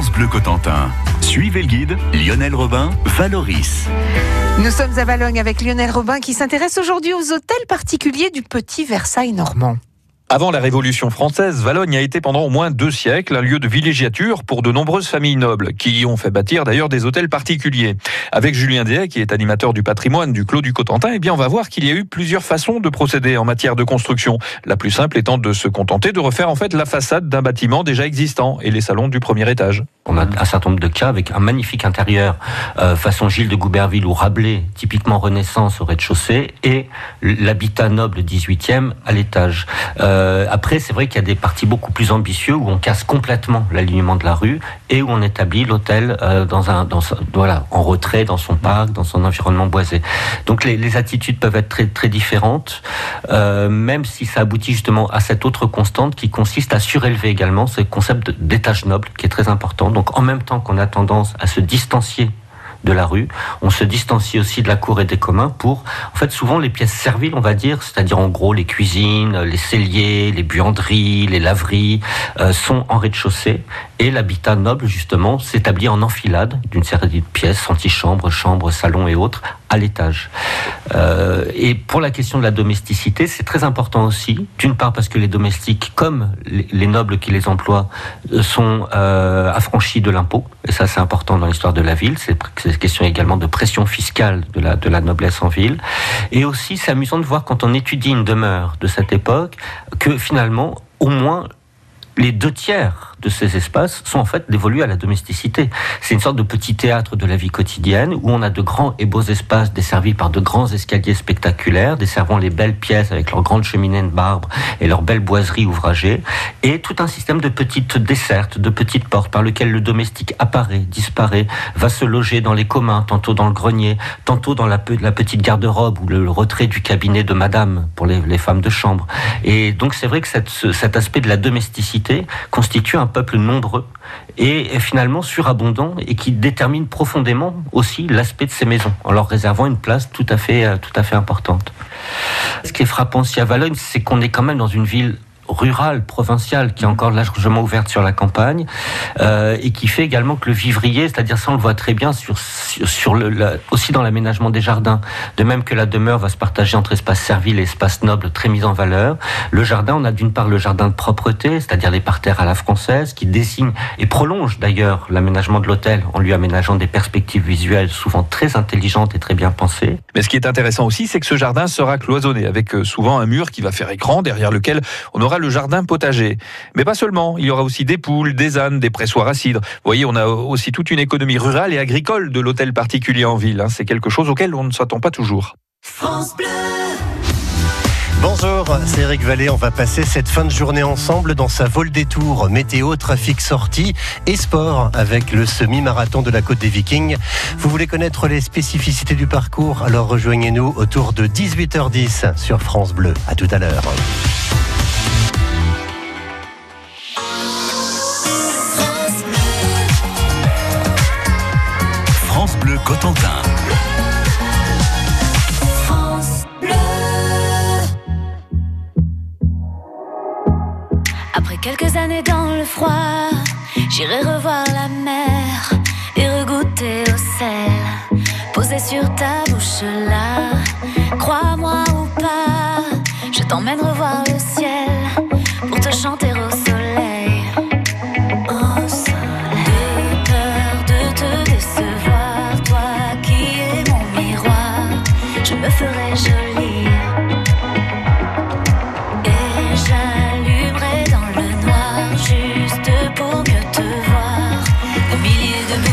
Bleu Cotentin. Suivez le guide Lionel Robin, Valoris. Nous sommes à Valogne avec Lionel Robin qui s'intéresse aujourd'hui aux hôtels particuliers du petit Versailles normand. Avant la Révolution française, Valogne a été pendant au moins deux siècles un lieu de villégiature pour de nombreuses familles nobles, qui y ont fait bâtir d'ailleurs des hôtels particuliers. Avec Julien Déhay, qui est animateur du patrimoine du Clos du Cotentin, eh bien on va voir qu'il y a eu plusieurs façons de procéder en matière de construction. La plus simple étant de se contenter de refaire en fait la façade d'un bâtiment déjà existant et les salons du premier étage. On a un certain nombre de cas avec un magnifique intérieur euh, façon Gilles de Gouberville ou Rabelais, typiquement Renaissance au rez-de-chaussée, et l'habitat noble 18e à l'étage. Euh, après, c'est vrai qu'il y a des parties beaucoup plus ambitieux où on casse complètement l'alignement de la rue et où on établit l'hôtel euh, en retrait dans son parc, dans son environnement boisé. Donc les, attitudes peuvent être très, différentes, même si ça aboutit justement à cette autre constante qui consiste à surélever également ce concept d'étage noble qui est très important. Donc en même temps qu'on a tendance à se distancier de la rue. On se distancie aussi de la cour et des communs pour, en fait, souvent les pièces serviles, on va dire, c'est-à-dire en gros les cuisines, les celliers, les buanderies, les laveries, euh, sont en rez-de-chaussée l'habitat noble, justement, s'établit en enfilade d'une série de pièces, antichambres, chambres, salons et autres, à l'étage. Euh, et pour la question de la domesticité, c'est très important aussi, d'une part parce que les domestiques, comme les, nobles qui les emploient, euh, sont euh, affranchis de l'impôt, et ça c'est important dans l'histoire de la ville, c'est une question également de pression fiscale de la, de la noblesse en ville, et aussi c'est amusant de voir quand on étudie une demeure de cette époque, que finalement, au moins les deux tiers de ces espaces sont en fait dévolus à la domesticité. C'est une sorte de petit théâtre de la vie quotidienne où on a de grands et beaux espaces desservis par de grands escaliers spectaculaires, desservant les belles pièces avec leurs grandes cheminées de marbre et leurs belles boiseries ouvragées, et tout un système de petites dessertes, de petites portes par lesquelles le domestique apparaît, disparaît, va se loger dans les communs, tantôt dans le grenier, tantôt dans la, petite garde-robe ou le, retrait du cabinet de madame pour les, femmes de chambre. Et donc c'est vrai que cet aspect de la domesticité constitue un peuple nombreux et finalement surabondant et qui détermine profondément aussi l'aspect de ces maisons en leur réservant une place tout à fait, euh, tout à fait importante. Ce qui est frappant aussi à Valogne, c'est qu'on est quand même dans une ville rurale, provinciale, qui est encore largement ouverte sur la campagne, euh, et qui fait également que le vivrier, c'est-à-dire ça on le voit très bien aussi dans l'aménagement des jardins, de même que la demeure va se partager entre espace servile et espace noble très mis en valeur. Le jardin, on a d'une part le jardin de propreté, c'est-à-dire les parterres à la française, qui dessine et prolonge d'ailleurs l'aménagement de l'hôtel en lui aménageant des perspectives visuelles souvent très intelligentes et très bien pensées. Mais ce qui est intéressant aussi, c'est que ce jardin sera cloisonné, avec euh, souvent un mur qui va faire écran, derrière lequel on aura le jardin potager. Mais pas seulement, il y aura aussi des poules, des ânes, des pressoirs à cidre. Vous voyez, on a aussi toute une économie rurale et agricole de l'hôtel particulier en ville. Hein. C'est quelque chose auquel on ne s'attend pas toujours. France Bleu Bonjour, c'est Eric Vallée. On va passer cette fin de journée ensemble dans sa vol des tours, météo, trafic sortie et sport avec le semi-marathon de la Côte des Vikings. Vous voulez connaître les spécificités du parcours? Alors rejoignez-nous autour de 18h10 sur France Bleu. À tout à l'heure. Après quelques années dans le froid, j'irai revoir la mer et regoûter au sel. Posé sur ta bouche là, crois-moi ou pas, je t'emmène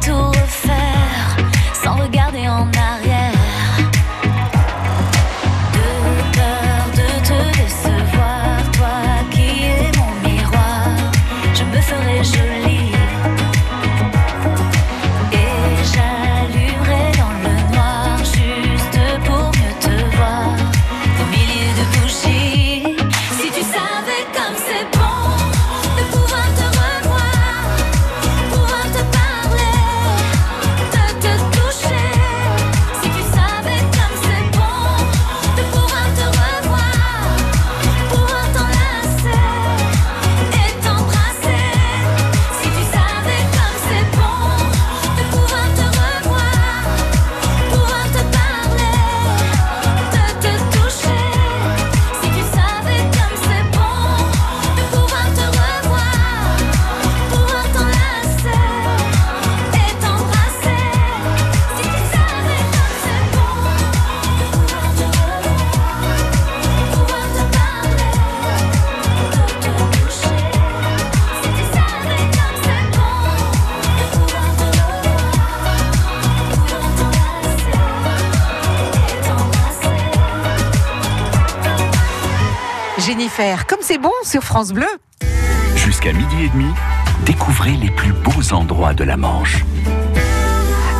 tattoo Jennifer, comme c'est bon sur France Bleu. Jusqu'à midi et demi, découvrez les plus beaux endroits de la Manche.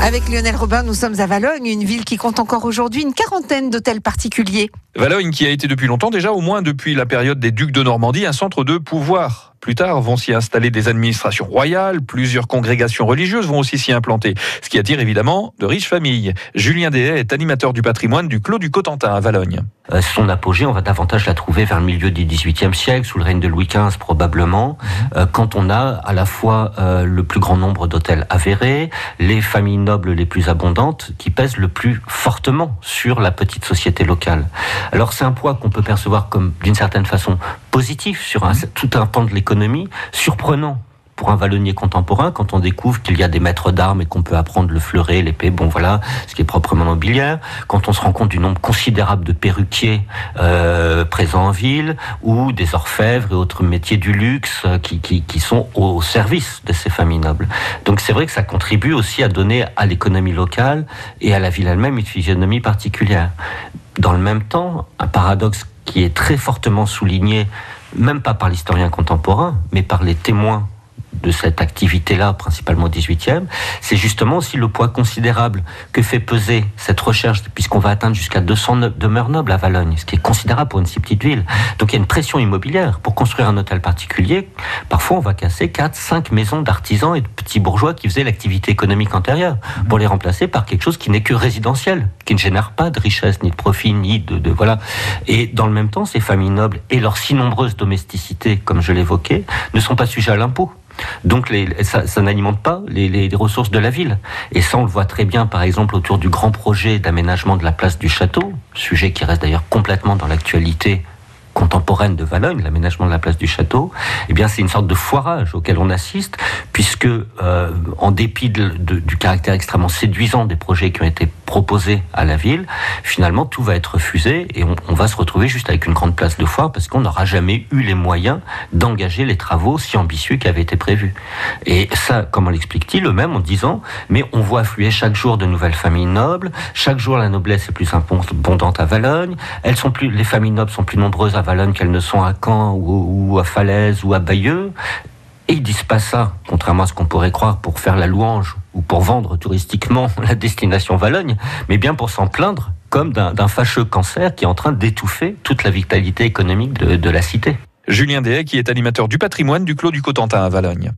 Avec Lionel Robin, nous sommes à Valogne, une ville qui compte encore aujourd'hui une quarantaine d'hôtels particuliers. Valogne qui a été depuis longtemps, déjà au moins depuis la période des ducs de Normandie, un centre de pouvoir. Plus tard vont s'y installer des administrations royales, plusieurs congrégations religieuses vont aussi s'y implanter, ce qui attire évidemment de riches familles. Julien Dehaye est animateur du patrimoine du Clos du Cotentin à Valogne. Euh, son apogée, on va davantage la trouver vers le milieu du XVIIIe siècle, sous le règne de Louis XV probablement, euh, quand on a à la fois euh, le plus grand nombre d'hôtels avérés, les familles nobles les plus abondantes, qui pèsent le plus fortement sur la petite société locale. Alors c'est un poids qu'on peut percevoir comme d'une certaine façon positif sur un, tout un pan de l'économie, surprenant pour un vallonnier contemporain, quand on découvre qu'il y a des maîtres d'armes et qu'on peut apprendre le fleuret, l'épée, bon voilà, ce qui est proprement nobiliaire, quand on se rend compte du nombre considérable de perruquiers euh, présents en ville, ou des orfèvres et autres métiers du luxe euh, qui, qui, qui sont au service de ces familles nobles. Donc c'est vrai que ça contribue aussi à donner à l'économie locale et à la ville elle-même une physionomie particulière. Dans le même temps, un paradoxe qui est très fortement souligné, même pas par l'historien contemporain, mais par les témoins de cette activité-là, principalement au 18e, c'est justement aussi le poids considérable que fait peser cette recherche, puisqu'on va atteindre jusqu'à 200 demeures nobles à Valogne, ce qui est considérable pour une si petite ville. Donc il y a une pression immobilière. Pour construire un hôtel particulier, parfois on va casser 4, 5 maisons d'artisans et de petits bourgeois qui faisaient l'activité économique antérieure, pour les remplacer par quelque chose qui n'est que résidentiel, qui ne génère pas de richesse, ni de profit, ni de, de... Voilà. Et dans le même temps, ces familles nobles et leur si nombreuse domesticité, comme je l'évoquais, ne sont pas sujets à l'impôt. Donc les, ça, n'alimente pas les, ressources de la ville. Et ça, on le voit très bien, par exemple, autour du grand projet d'aménagement de la place du château, sujet qui reste d'ailleurs complètement dans l'actualité contemporaine de Valogne, l'aménagement de la place du château, eh bien c'est une sorte de foirage auquel on assiste, puisque euh, en dépit du caractère extrêmement séduisant des projets qui ont été proposés à la ville, finalement tout va être refusé et on, va se retrouver juste avec une grande place de foire parce qu'on n'aura jamais eu les moyens d'engager les travaux si ambitieux qui avaient été prévus. Et ça, comment l'explique-t-il eux-mêmes en disant, mais on voit affluer chaque jour de nouvelles familles nobles, chaque jour la noblesse est plus abondante à Valogne, elles sont plus, les familles nobles sont plus nombreuses à Valogne qu'elles ne sont à Caen ou, ou à Falaise ou à Bayeux. Et ils disent pas ça, contrairement à ce qu'on pourrait croire, pour faire la louange ou pour vendre touristiquement la destination Valogne, mais bien pour s'en plaindre comme d'un fâcheux cancer qui est en train d'étouffer toute la vitalité économique de, la cité. Julien Dehaye, qui est animateur du patrimoine du Clos du Cotentin à Valogne.